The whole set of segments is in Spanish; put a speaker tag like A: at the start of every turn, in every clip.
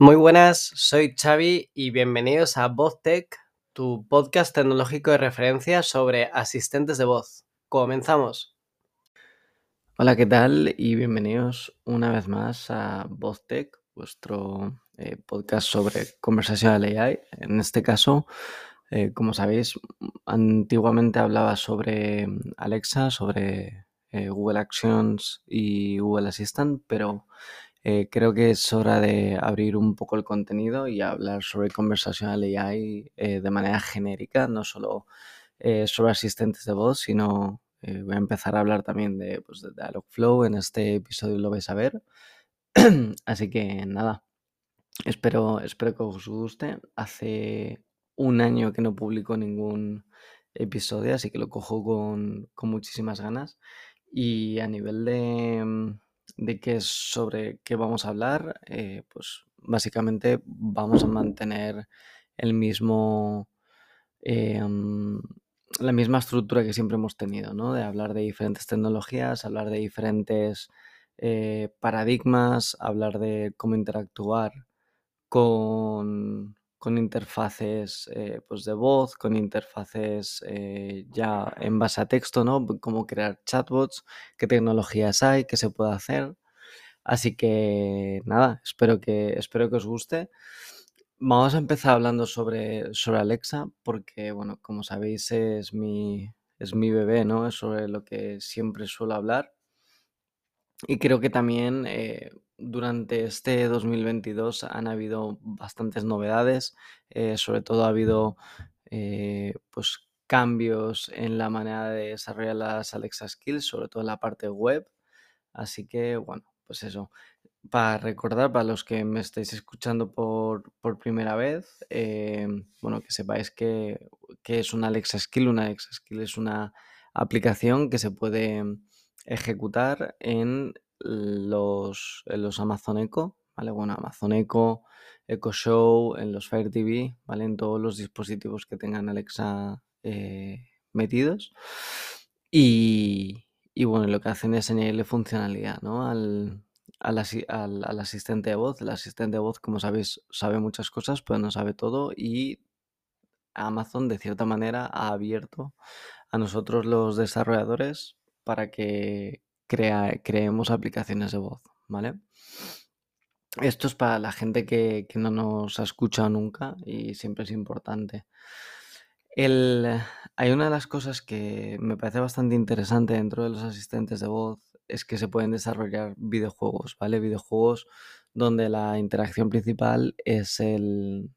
A: Muy buenas, soy Xavi y bienvenidos a VozTech, tu podcast tecnológico de referencia sobre asistentes de voz. Comenzamos. Hola, ¿qué tal? Y bienvenidos una vez más a VozTech, vuestro eh, podcast sobre conversacional AI. En este caso, eh, como sabéis, antiguamente hablaba sobre Alexa, sobre eh, Google Actions y Google Assistant, pero eh, creo que es hora de abrir un poco el contenido y hablar sobre conversacional AI eh, de manera genérica, no solo eh, sobre asistentes de voz, sino voy a empezar a hablar también de, pues, de Dialogflow. En este episodio lo vais a ver. Así que nada, espero, espero que os guste. Hace un año que no publico ningún episodio, así que lo cojo con, con muchísimas ganas. Y a nivel de mm, de qué es sobre qué vamos a hablar, eh, pues básicamente vamos a mantener el mismo, em, la misma estructura que siempre hemos tenido, ¿no? De hablar de diferentes tecnologías, hablar de diferentes eh, paradigmas, hablar de cómo interactuar con, con interfaces eh, pues de voz, con interfaces eh, ya en base a texto, ¿no? Cómo crear chatbots, qué tecnologías hay, qué se puede hacer. Así que nada, espero que, espero que os guste. Vamos a empezar hablando sobre, sobre Alexa, porque, bueno, como sabéis, es mi, es mi bebé, ¿no? Es sobre lo que siempre suelo hablar. Y creo que también eh, durante este 2022 han habido bastantes novedades, eh, sobre todo ha habido eh, pues cambios en la manera de desarrollar las Alexa Skills, sobre todo en la parte web. Así que bueno, pues eso. Para recordar, para los que me estáis escuchando por, por primera vez, bueno, que sepáis que, que es una Alexa Skill. Una Alexa Skill es una aplicación que se puede ejecutar en los, los Amazon Echo, ¿vale? Bueno, Amazon Echo, Echo Show, en los Fire TV, ¿vale? En todos los dispositivos que tengan Alexa eh, metidos. Y, y, bueno, lo que hacen es añadirle funcionalidad, ¿no? Al, al, al, asistente de voz. El asistente de voz, como sabéis, sabe muchas cosas, pero no sabe todo. Y Amazon, de cierta manera, ha abierto a nosotros los desarrolladores para que creemos aplicaciones de voz, ¿vale? Esto es para la gente que, no nos ha escuchado nunca y siempre es importante. hay una de las cosas que me parece bastante interesante dentro de los asistentes de voz es que se pueden desarrollar videojuegos, ¿vale? Videojuegos donde la interacción principal es el,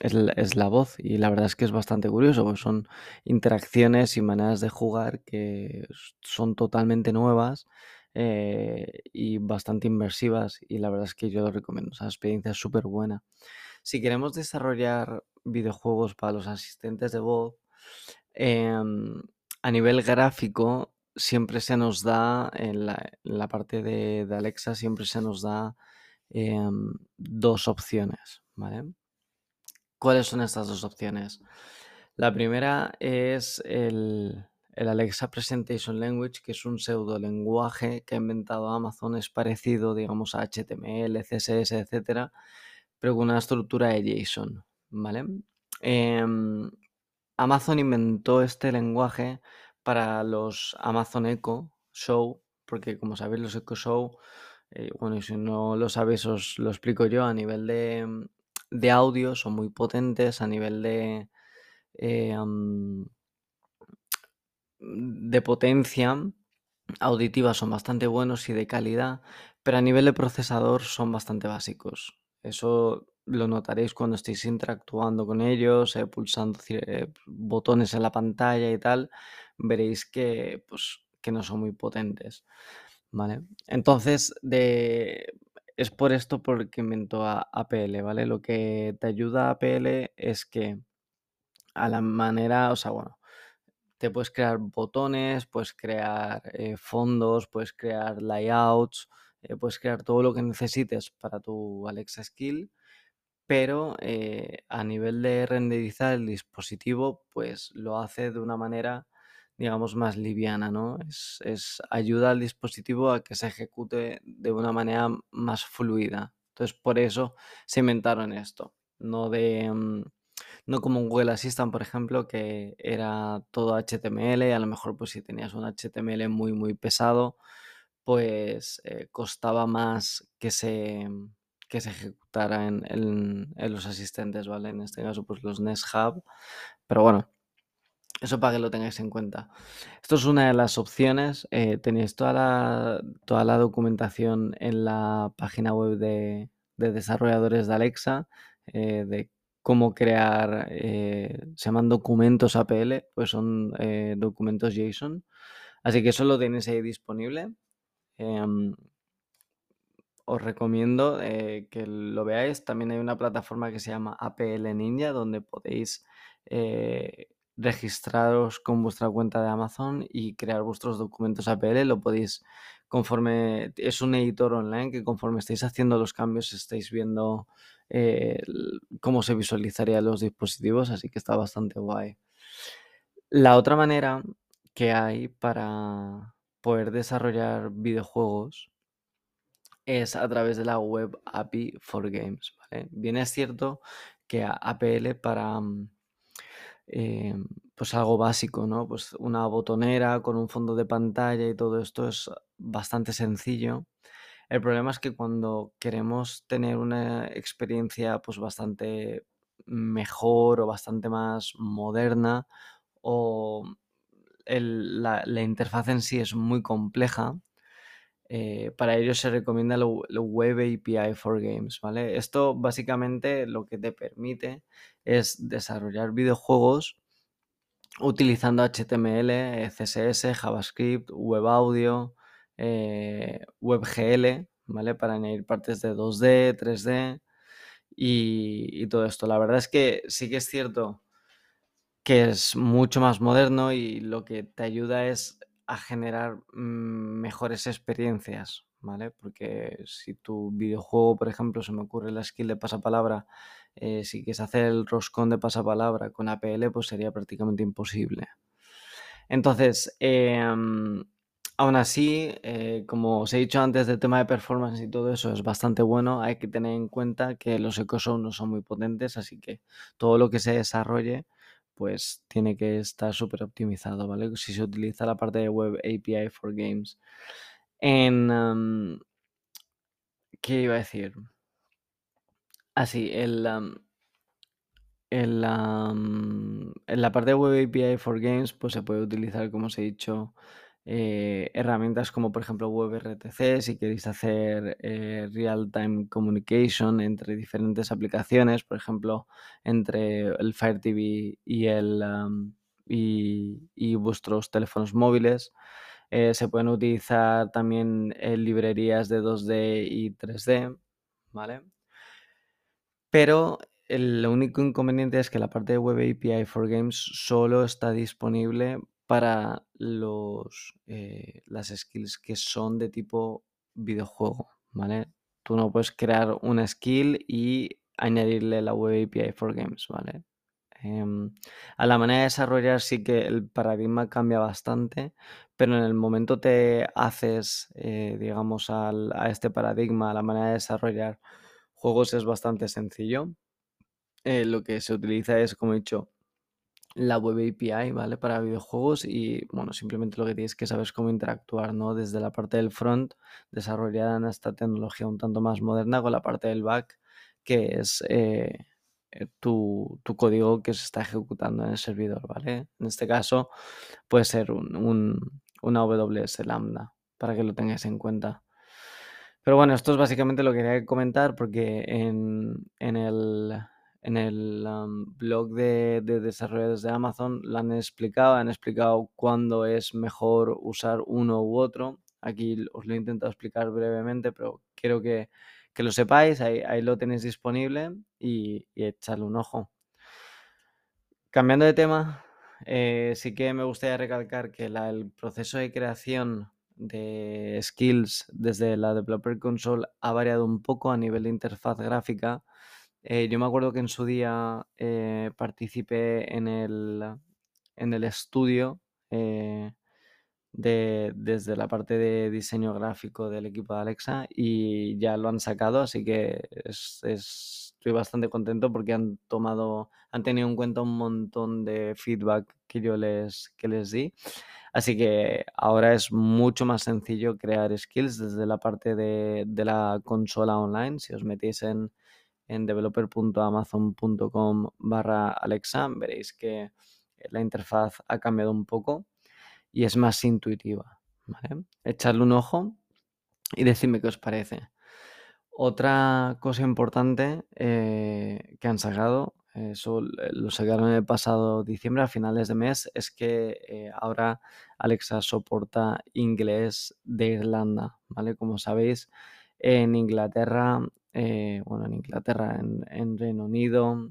A: es, la voz y la verdad es que es bastante curioso, porque son interacciones y maneras de jugar que son totalmente nuevas eh, y bastante inmersivas y la verdad es que yo lo recomiendo, esa experiencia es súper buena. Si queremos desarrollar videojuegos para los asistentes de voz, em, a nivel gráfico siempre se nos da, en la, parte de, Alexa, siempre se nos da em, dos opciones, ¿vale? ¿Cuáles son estas dos opciones? La primera es el, Alexa Presentation Language, que es un pseudo lenguaje que ha inventado Amazon, es parecido, digamos, a HTML, CSS, etcétera, pero con una estructura de JSON, ¿vale? Em, Amazon inventó este lenguaje para los Amazon Echo Show, porque como sabéis, los Echo Show, eh, bueno, y si no lo sabéis, os lo explico yo a nivel de de audio son muy potentes, a nivel de, eh, de potencia auditiva son bastante buenos y de calidad, pero a nivel de procesador son bastante básicos. Eso lo notaréis cuando estéis interactuando con ellos, eh, pulsando eh, botones en la pantalla y tal, veréis que, pues, que no son muy potentes. ¿Vale? Entonces, de, es por esto porque inventó a APL, ¿vale? Lo que te ayuda a APL es que a la manera, o sea, bueno, te puedes crear botones, puedes crear eh, fondos, puedes crear layouts, eh, puedes crear todo lo que necesites para tu Alexa Skill, pero eh, a nivel de renderizar el dispositivo, pues lo hace de una manera digamos, más liviana, ¿no? Es, ayuda al dispositivo a que se ejecute de una manera más fluida. Entonces, por eso se inventaron esto, no de... Mm, no como un Google Assistant, por ejemplo, que era todo HTML y a lo mejor pues si tenías un HTML muy muy pesado, pues eh, costaba más que se, que se ejecutara en, en, los asistentes, ¿vale? En este caso pues los Nest Hub, pero bueno, eso para que lo tengáis en cuenta. Esto es una de las opciones. Eh, tenéis toda la, toda la documentación en la página web de, desarrolladores de Alexa, eh, de cómo crear, eh, se llaman documentos APL, pues son documentos JSON. Así que eso lo tenéis ahí disponible. Em, os recomiendo que lo veáis. También hay una plataforma que se llama APL Ninja, donde podéis registraros con vuestra cuenta de Amazon y crear vuestros documentos APL. Lo podéis conforme, es un editor online que conforme estáis haciendo los cambios estáis viendo eh, cómo se visualizarían los dispositivos, así que está bastante guay. La otra manera que hay para poder desarrollar videojuegos es a través de la web API for Games. Bien es cierto que APL para mm, eh, pues algo básico, ¿no? Pues una botonera con un fondo de pantalla y todo esto es bastante sencillo. El problema es que cuando queremos tener una experiencia pues bastante mejor o bastante más moderna o la, interfaz en sí es muy compleja, eh, para ello se recomienda el Web API for Games, ¿vale? Esto básicamente lo que te permite es desarrollar videojuegos utilizando HTML, CSS, JavaScript, Web Audio, eh, WebGL, ¿vale? Para añadir partes de 2D, 3D y, y todo esto. La verdad es que sí que es cierto que es mucho más moderno y lo que te ayuda es a generar mm, mejores experiencias, ¿vale? Porque si tu videojuego, por ejemplo, se me ocurre la skill de pasapalabra, eh, si quieres hacer el roscón de pasapalabra con APL, pues sería prácticamente imposible. Entonces, em, aún así, eh, como os he dicho antes del tema de performance y todo eso es bastante bueno, hay que tener en cuenta que los ecosons no son muy potentes, así que todo lo que se desarrolle pues tiene que estar súper optimizado, ¿vale? Si se utiliza la parte de Web API for Games. En... ¿Qué iba a decir? Así, ah, el, en la parte de Web API for Games, pues se puede utilizar, como os he dicho, eh, herramientas como por ejemplo WebRTC, si queréis hacer eh, real-time communication entre diferentes aplicaciones, por ejemplo, entre el Fire TV y, el, y, vuestros teléfonos móviles. Eh, se pueden utilizar también librerías de 2D y 3D, ¿vale? Pero el único inconveniente es que la parte de Web API for Games solo está disponible para los, eh, las skills que son de tipo videojuego, ¿vale? Tú no puedes crear una skill y añadirle la Web API for Games, ¿vale? Em, a la manera de desarrollar sí que el paradigma cambia bastante, pero en el momento te haces, eh, digamos, a este paradigma, a la manera de desarrollar juegos es bastante sencillo. Eh, lo que se utiliza es, como he dicho, la web API, ¿vale? Para videojuegos y, bueno, simplemente lo que tienes que saber es cómo interactuar, ¿no? Desde la parte del front, desarrollada en esta tecnología un tanto más moderna, con la parte del back, que es eh, eh, tu, código que se está ejecutando en el servidor, ¿vale? En este caso puede ser un, una AWS Lambda, para que lo tengáis en cuenta. Pero bueno, esto es básicamente lo que quería comentar porque en, en el en el blog de, desarrolladores de Amazon lo han explicado, han explicado cuándo es mejor usar uno u otro. Aquí os lo he intentado explicar brevemente, pero quiero que, lo sepáis, ahí, lo tenéis disponible y, echarle un ojo. Cambiando de tema, eh, sí que me gustaría recalcar que el proceso de creación de skills desde la Developer Console ha variado un poco a nivel de interfaz gráfica eh, yo me acuerdo que en su día eh, participé en el, en el estudio eh, de, desde la parte de diseño gráfico del equipo de Alexa y ya lo han sacado, así que estoy bastante contento porque han tomado, han tenido en cuenta un montón de feedback que yo les, que les di. Así que ahora es mucho más sencillo crear skills desde la parte de, la consola online. Si os metéis en, en developer.amazon.com barra Alexa, veréis que la interfaz ha cambiado un poco y es más intuitiva. ¿vale? Echadle un ojo y decidme qué os parece. Otra cosa importante eh, que han sacado, eso lo sacaron el pasado diciembre, a finales de mes, es que eh, ahora Alexa soporta inglés de Irlanda, ¿vale? Como sabéis, en Inglaterra, eh, bueno, en Inglaterra, en Reino Unido,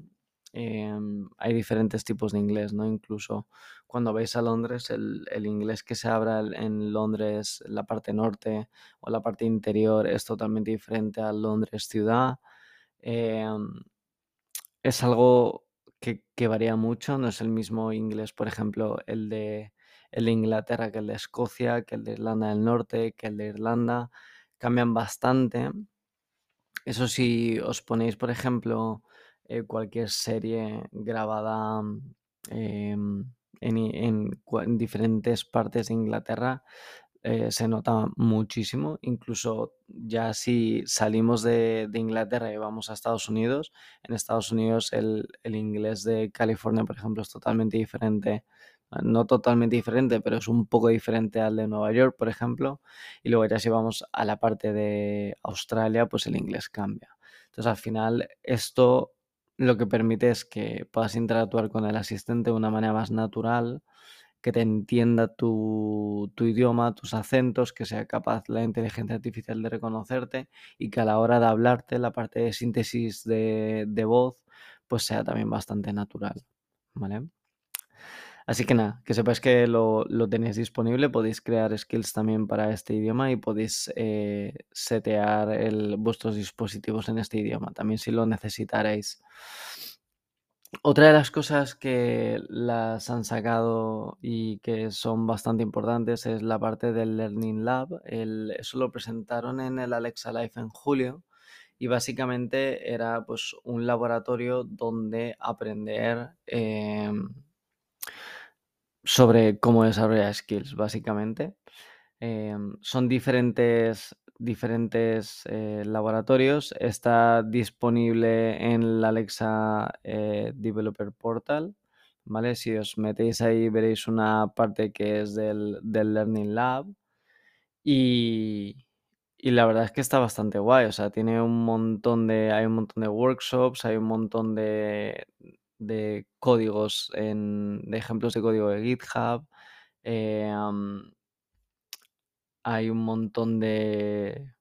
A: Em, hay diferentes tipos de inglés, ¿no? Incluso cuando vais a Londres, el, inglés que se habla en Londres, la parte norte o la parte interior, es totalmente diferente a Londres ciudad. Em, es algo que, varía mucho, no es el mismo inglés, por ejemplo, el de, el de Inglaterra que el de Escocia, que el de Irlanda del Norte, que el de Irlanda, cambian bastante. Eso si os ponéis, por ejemplo, eh, cualquier serie grabada em, en, diferentes partes de Inglaterra eh, se nota muchísimo. Incluso ya si salimos de, Inglaterra y vamos a Estados Unidos, en Estados Unidos el, inglés de California, por ejemplo, es totalmente diferente. No totalmente diferente, pero es un poco diferente al de Nueva York, por ejemplo. Y luego ya si vamos a la parte de Australia, pues el inglés cambia. Entonces al final esto lo que permite es que puedas interactuar con el asistente de una manera más natural, que te entienda tu, idioma, tus acentos, que sea capaz la inteligencia artificial de reconocerte y que a la hora de hablarte, la parte de síntesis de, de voz, pues sea también bastante natural. ¿Vale? Así que nada, que sepáis que lo, tenéis disponible, podéis crear skills también para este idioma y podéis eh, setear vuestros dispositivos en este idioma, también si lo necesitaréis. Otra de las cosas que las han sacado y que son bastante importantes es la parte del Learning Lab. eso lo presentaron en el Alexa Live en julio y básicamente era pues un laboratorio donde aprender em, sobre cómo desarrollar skills, básicamente. Em, son diferentes, diferentes eh, laboratorios. Está disponible en la Alexa eh, Developer Portal. ¿Vale? Si os metéis ahí veréis una parte que es del, del Learning Lab. Y, y la verdad es que está bastante guay. O sea, tiene un montón de. Hay un montón de workshops, hay un montón de, de códigos, en, de ejemplos de código de GitHub. Eh, hay un montón de,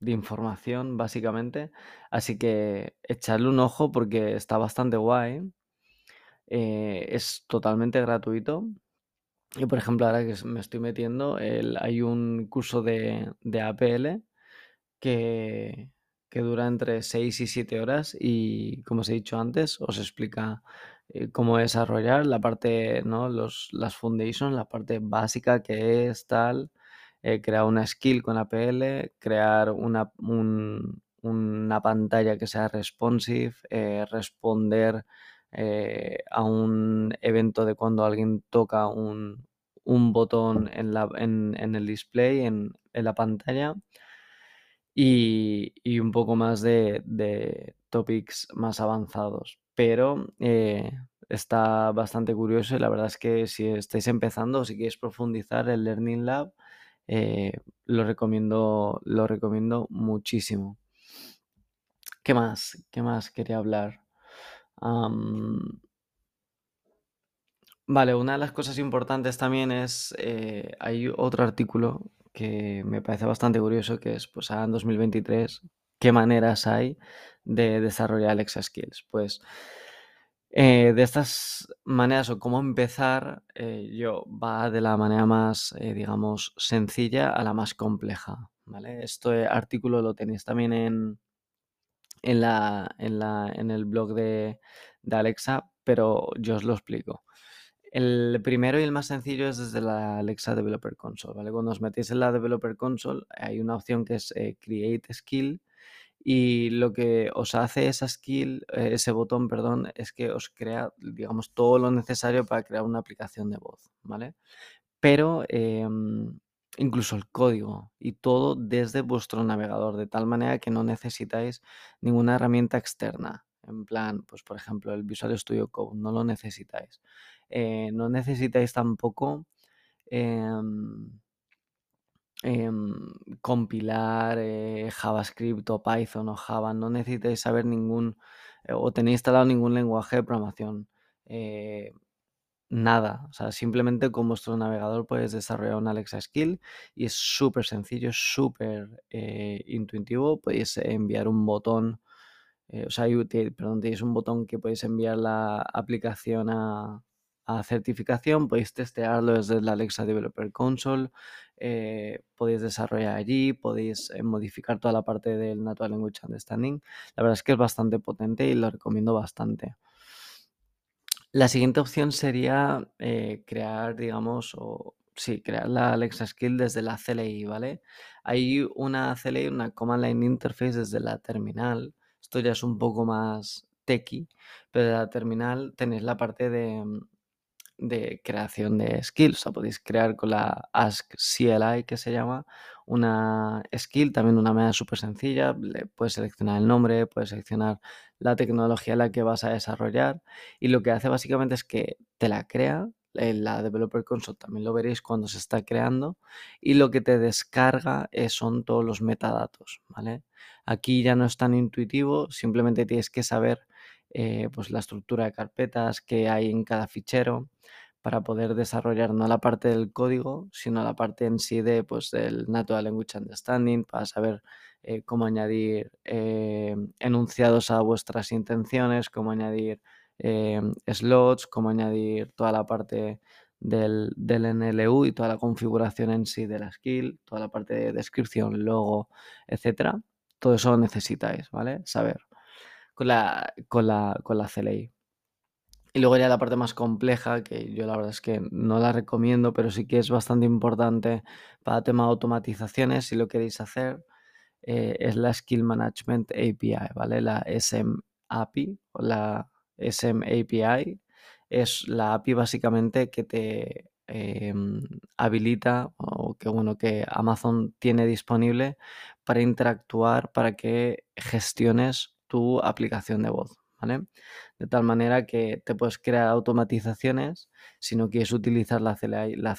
A: de información, básicamente. Así que echarle un ojo porque está bastante guay. Eh, es totalmente gratuito. Y por ejemplo, ahora que me estoy metiendo, hay un curso de, de APL que, que dura entre 6 y 7 horas y como os he dicho antes, os explica eh, cómo desarrollar la parte, ¿no? Los, las foundations, la parte básica que es tal, eh, crear una skill con APL, crear una, una pantalla que sea responsive, eh, responder a un evento de cuando alguien toca un, un botón en, la, en, en el display, en, en la pantalla y, un poco más de, topics más avanzados. Pero eh, está bastante curioso y la verdad es que si estáis empezando o si queréis profundizar el Learning Lab, eh, lo, recomiendo, lo recomiendo muchísimo. ¿Qué más? ¿Qué más quería hablar? vale, una de las cosas importantes también es, eh, hay otro artículo que me parece bastante curioso, que es, pues en 2023, ¿qué maneras hay de desarrollar Alexa Skills? Pues eh, de estas maneras o cómo empezar, eh, yo va de la manera más, eh, digamos, sencilla a la más compleja, ¿vale? Este artículo lo tenéis también en, en, la, en, la, en el blog de, de Alexa, pero yo os lo explico. El primero y el más sencillo es desde la Alexa Developer Console, ¿vale? Cuando os metéis en la Developer Console hay una opción que es eh, Create Skill y lo que os hace esa skill, eh, ese botón, perdón, es que os crea, digamos, todo lo necesario para crear una aplicación de voz, ¿vale? Pero em, incluso el código y todo desde vuestro navegador, de tal manera que no necesitáis ninguna herramienta externa. En plan, pues por ejemplo, el Visual Studio Code, no lo necesitáis. Eh, no necesitáis tampoco em, em, compilar eh, JavaScript o Python o Java. No necesitáis saber ningún eh, o tenéis instalado ningún lenguaje de programación. nada, o sea, simplemente con vuestro navegador puedes desarrollar un Alexa Skill y es súper sencillo, súper intuitivo. Podéis enviar un botón o sea, perdón, tenéis un botón que podéis enviar la aplicación a, a certificación, podéis testearlo desde la Alexa Developer Console, eh, podéis desarrollar allí, podéis eh, modificar toda la parte del Natural Language Understanding. La verdad es que es bastante potente y lo recomiendo bastante. La siguiente opción sería eh, crear, digamos, o sí, crear la Alexa Skill desde la CLI, ¿vale? Hay una CLI, una Command Line Interface desde la terminal. Esto ya es un poco más techy, pero de la terminal tenéis la parte de, de creación de skills. O podéis crear con la Ask CLI, que se llama, una skill, también una manera súper sencilla. Le puedes seleccionar el nombre, puedes seleccionar la tecnología en la que vas a desarrollar. Y lo que hace básicamente es que te la crea. En la Developer Console también lo veréis cuando se está creando. Y lo que te descarga son todos los metadatos, ¿vale? Aquí ya no es tan intuitivo, simplemente tienes que saber eh, pues la estructura de carpetas que hay en cada fichero para poder desarrollar no la parte del código, sino la parte en sí de, pues, del Natural Language Understanding, para saber eh, cómo añadir eh, enunciados a vuestras intenciones, cómo añadir slots, cómo añadir toda la parte del, del, NLU y toda la configuración en sí de la skill, toda la parte de descripción, logo, etcétera. Todo eso necesitáis, ¿vale? Saber con la, con la, con la CLI. Y luego ya la parte más compleja, que yo la verdad es que no la recomiendo, pero sí que es bastante importante para el tema de automatizaciones, si lo queréis hacer, eh, es la Skill Management API, ¿vale? La SM API o la SM API es la API básicamente que te em, habilita o que bueno que Amazon tiene disponible para interactuar para que gestiones tu aplicación de voz, ¿vale? De tal manera que te puedes crear automatizaciones si no quieres utilizar la CLI. La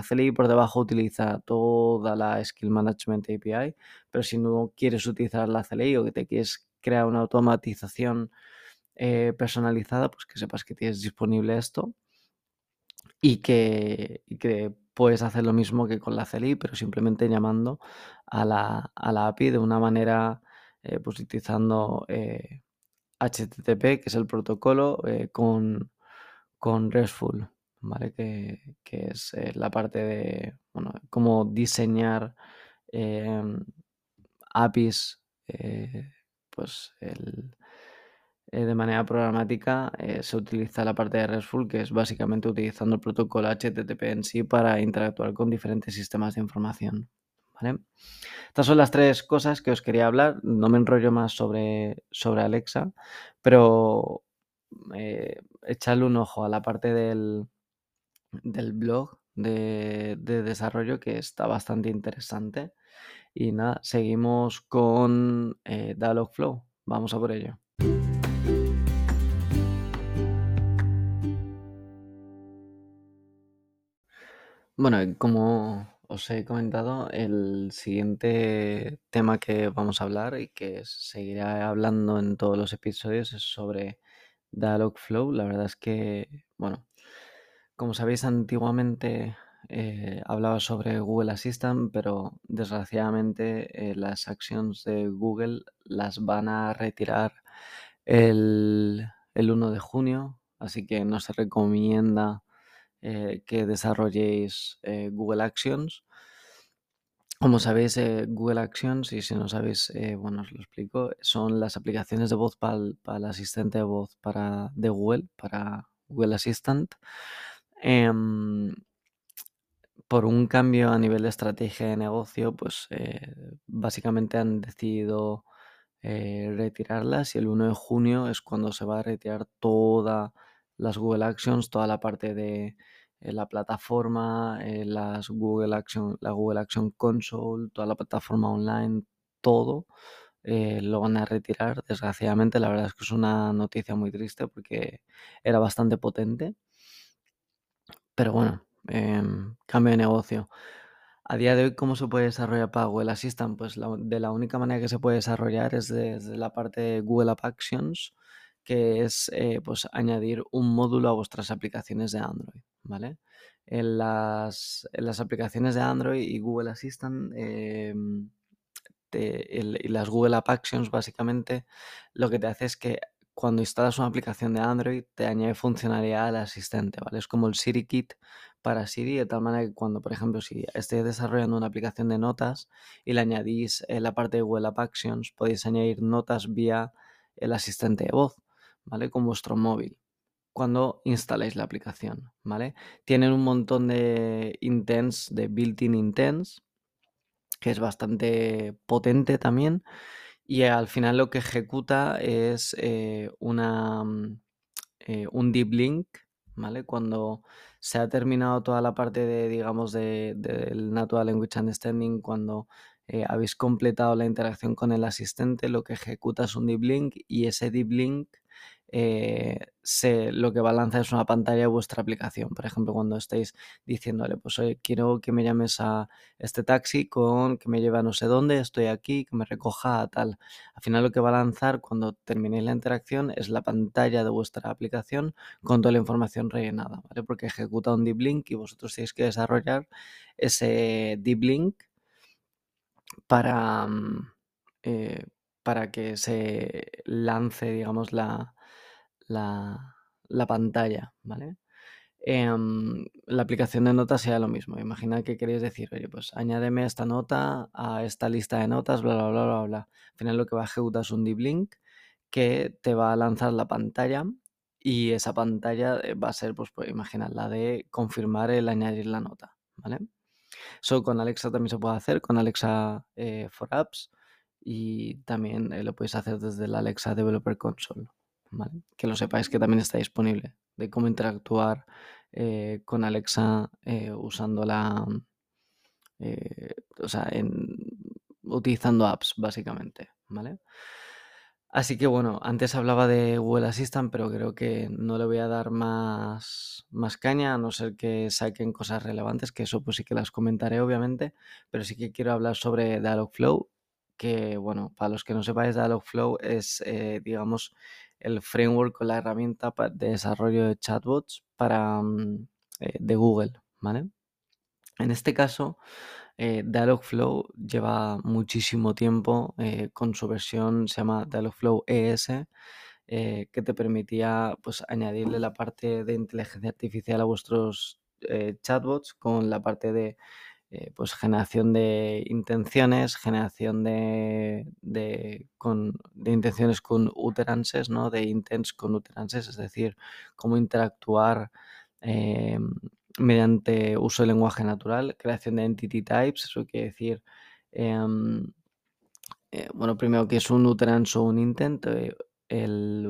A: CLI, por debajo utiliza toda la Skill Management API, pero si no quieres utilizar la CLI o que te quieres crear una automatización eh, personalizada, pues que sepas que tienes disponible esto y que, puedes hacer lo mismo que con la CLI, pero simplemente llamando a la, a la API de una manera eh, pues utilizando HTTP, eh, que es el protocolo, eh, con, con RESTful, ¿vale? Que, es la parte de, bueno, cómo diseñar APIs, pues de manera programática se utiliza la parte de RESTful, que es básicamente utilizando el protocolo HTTP en sí para interactuar con diferentes sistemas de información. Estas son las tres cosas que os quería hablar. No me enrollo más sobre, sobre Alexa, pero eh, echarle un ojo a la parte del, del blog de, desarrollo que está bastante interesante. Y nada, seguimos con eh, Dialogflow. Vamos a por ello. Bueno, como os he comentado, el siguiente tema que vamos a hablar y que seguiré hablando en todos los episodios es sobre Dialogflow. La verdad es que, bueno, como sabéis, antiguamente eh, hablaba sobre Google Assistant, pero desgraciadamente eh, las acciones de Google las van a retirar el, el 1 de junio, así que no se recomienda eh, que desarrolléis eh, Google Actions. Como sabéis, eh, Google Actions, y si no sabéis, bueno, os lo explico, son las aplicaciones de voz para el, asistente de voz para, de Google, para Google Assistant. Em, por un cambio a nivel de estrategia de negocio, pues básicamente han decidido retirarlas y el 1 de junio es cuando se va a retirar todas las Google Actions, toda la parte de eh, la plataforma, las Google Action, la Google Action Console, toda la plataforma online, todo lo van a retirar. Desgraciadamente, la verdad es que es una noticia muy triste porque era bastante potente. Pero bueno, em, cambio de negocio. A día de hoy, ¿cómo se puede desarrollar para Google Assistant? Pues de la única manera que se puede desarrollar es desde la parte de Google App Actions, que es eh, pues añadir un módulo a vuestras aplicaciones de Android, ¿vale? En las, aplicaciones de Android y Google Assistant em, y las Google App Actions básicamente lo que te hace es que cuando instalas una aplicación de Android te añade funcionalidad al asistente, ¿vale? Es como el Siri Kit para Siri, de tal manera que cuando, por ejemplo, si estéis desarrollando una aplicación de notas y le añadís en la parte de Google App Actions, podéis añadir notas vía el asistente de voz, ¿vale? Con vuestro móvil cuando instaláis la aplicación, ¿vale? Tienen un montón de intents, de built-in intents, que es bastante potente también. Y al final lo que ejecuta es eh, una, mm, eh, un deep link, ¿vale? Cuando se ha terminado toda la parte de, digamos, del de, Natural Language Understanding, cuando eh, habéis completado la interacción con el asistente, lo que ejecuta es un deep link y ese deep link eh, lo que va a lanzar es una pantalla de vuestra aplicación. Por ejemplo, cuando estéis diciéndole, pues quiero que me llames a este taxi con que me lleve a no sé dónde, estoy aquí, que me recoja tal. Al final lo que va a lanzar cuando terminéis la interacción es la pantalla de vuestra aplicación con toda la información rellenada, ¿vale? Porque ejecuta un deep link y vosotros tenéis que desarrollar ese deep link para, mm, eh, para que se lance, digamos, la, la, pantalla, ¿vale? Em, la aplicación de notas sea lo mismo. Imagina que queréis decir, oye, pues añádeme esta nota a esta lista de notas, bla, bla, bla, bla, bla. Al final lo que va a ejecutar es un deep link que te va a lanzar la pantalla y esa pantalla eh, va a ser, pues, pues imaginar, la de confirmar el añadir la nota, ¿vale? Eso con Alexa también se puede hacer, con Alexa eh, for Apps y también eh, lo podéis hacer desde la Alexa Developer Console. Que lo sepáis que también está disponible, de cómo interactuar eh, con Alexa eh, usando la... O sea, utilizando apps, básicamente, ¿vale? Así que bueno, antes hablaba de Google Assistant, pero creo que no le voy a dar más, más caña, a no ser que saquen cosas relevantes, que eso pues sí que las comentaré obviamente, pero sí que quiero hablar sobre Dialogflow, que bueno, para los que no sepáis, Dialogflow es, digamos, el framework o la herramienta de desarrollo de chatbots para, mm, eh, de Google, ¿vale? En este caso, eh, Dialogflow lleva muchísimo tiempo eh, con su versión, se llama Dialogflow ES, que te permitía pues, añadirle la parte de inteligencia artificial a vuestros chatbots con la parte de eh, pues generación de intenciones, generación de, de, con, de, intenciones con utterances, ¿no? De intents con utterances, es decir, cómo interactuar eh, mediante uso de lenguaje natural, creación de entity types, eso quiere decir, em, eh, bueno, primero que es un utterance o un intent, el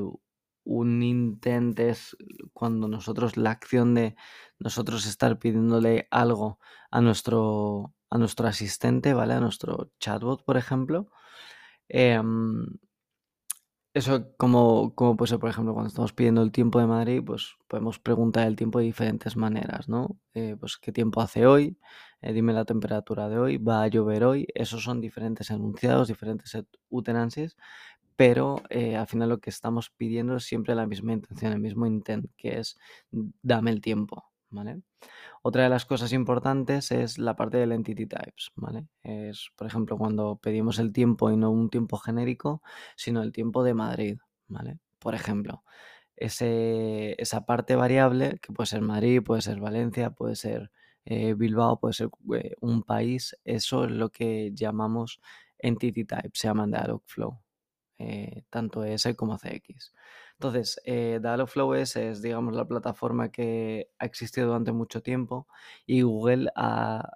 A: un intent es cuando nosotros, la acción de nosotros estar pidiéndole algo a nuestro, a nuestro asistente, ¿vale? A nuestro chatbot, por ejemplo. Em, eso como, como puede ser, por ejemplo, cuando estamos pidiendo el tiempo de Madrid, pues podemos preguntar el tiempo de diferentes maneras, ¿no? Eh, pues qué tiempo hace hoy, eh, dime la temperatura de hoy, va a llover hoy, esos son diferentes enunciados, diferentes utterances, pero eh, al final lo que estamos pidiendo es siempre la misma intención, el mismo intent, que es dame el tiempo, ¿vale? Otra de las cosas importantes es la parte del entity types, ¿vale? Es, por ejemplo, cuando pedimos el tiempo y no un tiempo genérico, sino el tiempo de Madrid, ¿vale? Por ejemplo, esa parte variable, que puede ser Madrid, puede ser Valencia, puede ser eh, Bilbao, puede ser eh, un país, eso es lo que llamamos entity type, se llama Dialogflow, eh, tanto ES como CX. Entonces, eh, Dialogflow ES es, digamos, la plataforma que ha existido durante mucho tiempo y Google ha,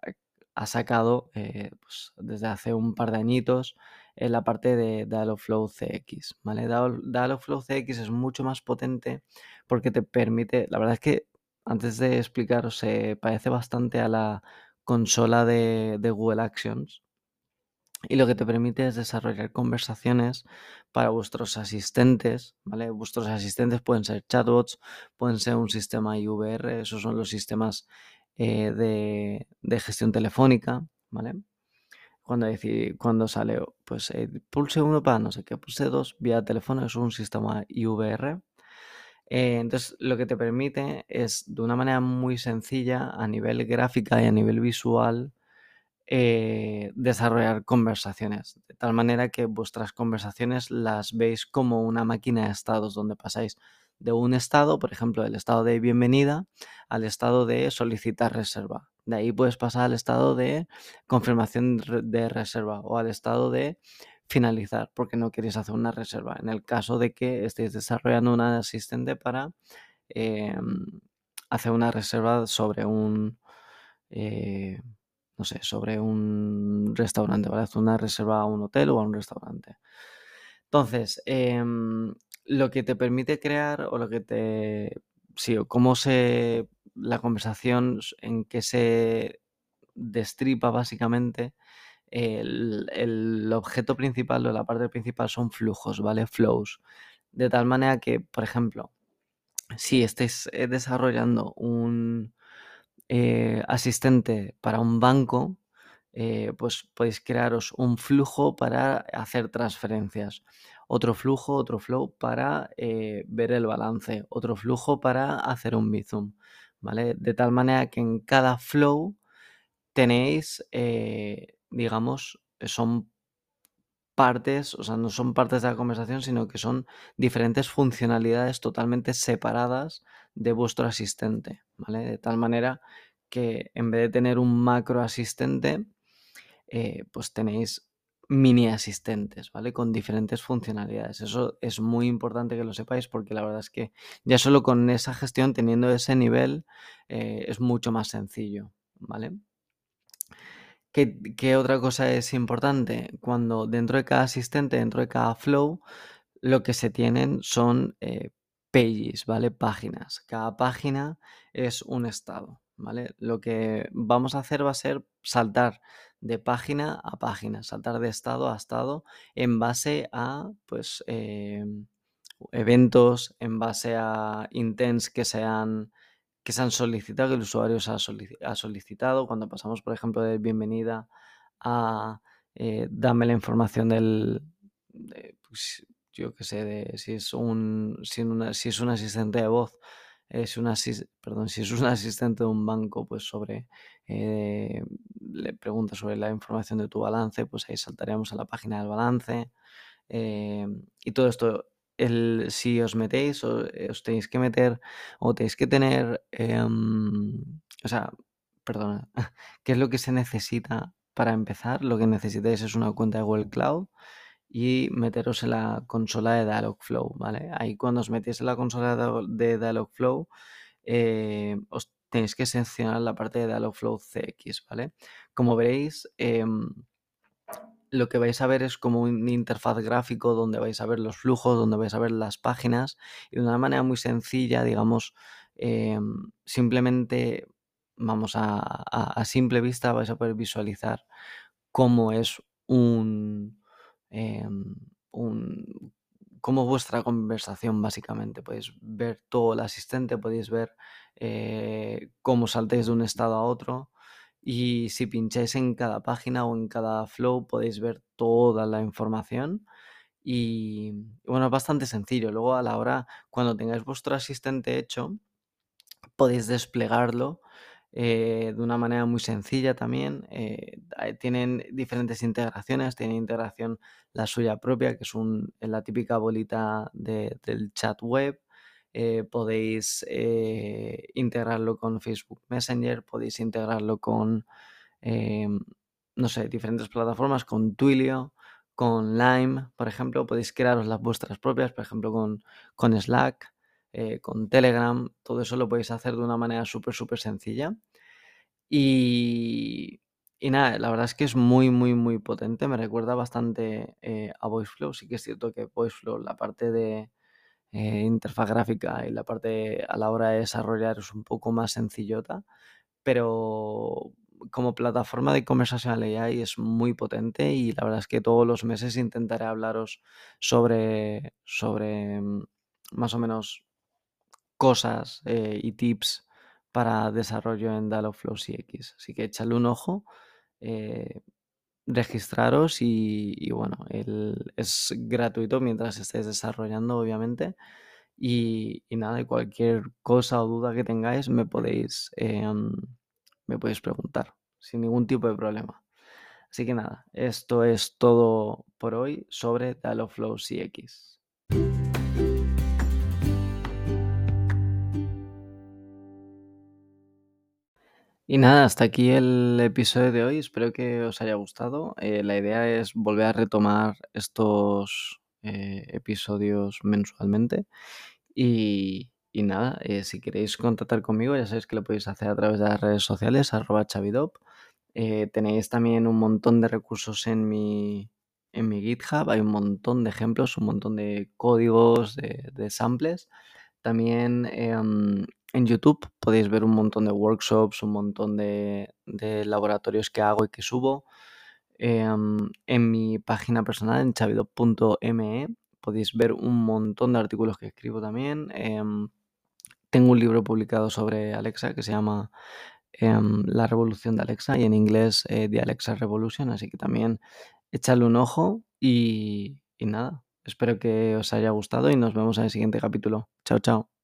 A: sacado eh, pues, desde hace un par de añitos en la parte de Dialogflow CX. ¿vale? Dialogflow CX es mucho más potente porque te permite, la verdad es que antes de explicaros, se parece bastante a la consola de, Google Actions y lo que te permite es desarrollar conversaciones para vuestros asistentes, ¿vale? Vuestros asistentes pueden ser chatbots, pueden ser un sistema IVR, esos son los sistemas eh, de, gestión telefónica, ¿vale? Cuando, cuando sale, pues eh, pulse uno para no sé qué, pulse dos vía teléfono, es un sistema IVR. Eh, entonces, lo que te permite es, de una manera muy sencilla, a nivel gráfica y a nivel visual, eh, desarrollar conversaciones, de tal manera que vuestras conversaciones las veis como una máquina de estados, donde pasáis de un estado, por ejemplo, del estado de bienvenida, al estado de solicitar reserva. De ahí puedes pasar al estado de confirmación de reserva o al estado de finalizar porque no queréis hacer una reserva. En el caso de que estéis desarrollando un asistente para em, hacer una reserva sobre un, eh, no sé, sobre un restaurante, ¿vale? Hacer una reserva a un hotel o a un restaurante. Entonces, em, lo que te permite crear o lo que te... Sí, o cómo se... La conversación en que se destripa básicamente el, objeto principal o la parte principal son flujos, ¿vale? Flows. De tal manera que, por ejemplo, si estés eh, desarrollando un eh, asistente para un banco, eh, pues podéis crearos un flujo para hacer transferencias, otro flujo, otro flow para ver el balance, otro flujo para hacer un bizum, ¿vale? De tal manera que en cada flow tenéis digamos, son partes, o sea, no son partes de la conversación, sino que son diferentes funcionalidades totalmente separadas de vuestro asistente, ¿vale? De tal manera que en vez de tener un macro asistente, eh, pues tenéis mini asistentes, ¿vale? Con diferentes funcionalidades. Eso es muy importante que lo sepáis porque la verdad es que ya solo con esa gestión, teniendo ese nivel, eh, es mucho más sencillo, ¿vale? ¿Qué, otra cosa es importante? Cuando dentro de cada asistente, dentro de cada flow, lo que se tienen son eh, pages, ¿vale? Páginas. Cada página es un estado, ¿vale? Lo que vamos a hacer va a ser saltar de página a página, saltar de estado a estado en base a, pues, em, eventos, en base a intents que sean que se han solicitado, que el usuario se ha, solicitado. Cuando pasamos, por ejemplo, de bienvenida a eh, dame la información del, pues, yo qué sé, de si es un, si, si es un asistente de voz, es una, perdón, si es un asistente de un banco, pues sobre, eh, le pregunta sobre la información de tu balance, pues ahí saltaríamos a la página del balance. Eh, y todo esto el, si os metéis, o, eh, os tenéis que meter o tenéis que tener, em, o sea, perdona, ¿qué es lo que se necesita para empezar? Lo que necesitáis es una cuenta de Google Cloud y meteros en la consola de Dialogflow, ¿vale? Ahí cuando os metéis en la consola de Dialogflow, eh, os tenéis que seleccionar la parte de Dialogflow CX, ¿vale? Como veréis, em, lo que vais a ver es como un interfaz gráfico donde vais a ver los flujos, donde vais a ver las páginas y de una manera muy sencilla, digamos, em, simplemente, vamos a, simple vista, vais a poder visualizar cómo es un, em, un cómo vuestra conversación básicamente. Podéis ver todo el asistente, podéis ver eh, cómo saltéis de un estado a otro. Y si pincháis en cada página o en cada flow podéis ver toda la información. Y bueno, es bastante sencillo. Luego a la hora, cuando tengáis vuestro asistente hecho, podéis desplegarlo eh, de una manera muy sencilla también. Eh, tienen diferentes integraciones, tiene integración la suya propia, que es un, la típica bolita del chat web. Eh, podéis eh, integrarlo con Facebook Messenger, podéis integrarlo con, em, no sé, diferentes plataformas, con Twilio, con Lime, por ejemplo, podéis crearos las vuestras propias, por ejemplo, con, con Slack, eh, con Telegram, todo eso lo podéis hacer de una manera súper, súper sencilla. Y, y, nada, la verdad es que es muy, muy, muy potente, me recuerda bastante eh, a VoiceFlow, sí que es cierto que VoiceFlow, la parte de eh, interfaz gráfica y la parte a la hora de desarrollar es un poco más sencillota, pero como plataforma de conversational AI es muy potente y la verdad es que todos los meses intentaré hablaros sobre, sobre mm, más o menos cosas eh, y tips para desarrollo en Dialogflow CX. Así que echadle un ojo, eh, registraros y, bueno, es gratuito mientras estéis desarrollando, obviamente. Y, nada, cualquier cosa o duda que tengáis me podéis, eh, me podéis preguntar sin ningún tipo de problema. Así que nada, esto es todo por hoy sobre Dialogflow CX. Y nada, hasta aquí el episodio de hoy. Espero que os haya gustado. Eh, la idea es volver a retomar estos eh, episodios mensualmente. Y, y nada, eh, si queréis contactar conmigo, ya sabéis que lo podéis hacer a través de las redes sociales, arroba chavidop. Eh, tenéis también un montón de recursos en mi, en mi GitHub, hay un montón de ejemplos, un montón de códigos, de, de samples. También eh, en YouTube podéis ver un montón de workshops, un montón de, laboratorios que hago y que subo. Eh, en mi página personal, en chavidop.me, podéis ver un montón de artículos que escribo también. Em, tengo un libro publicado sobre Alexa que se llama em, La revolución de Alexa y en inglés eh, The Alexa Revolution, así que también echadle un ojo y nada, espero que os haya gustado y nos vemos en el siguiente capítulo. Chao, chao.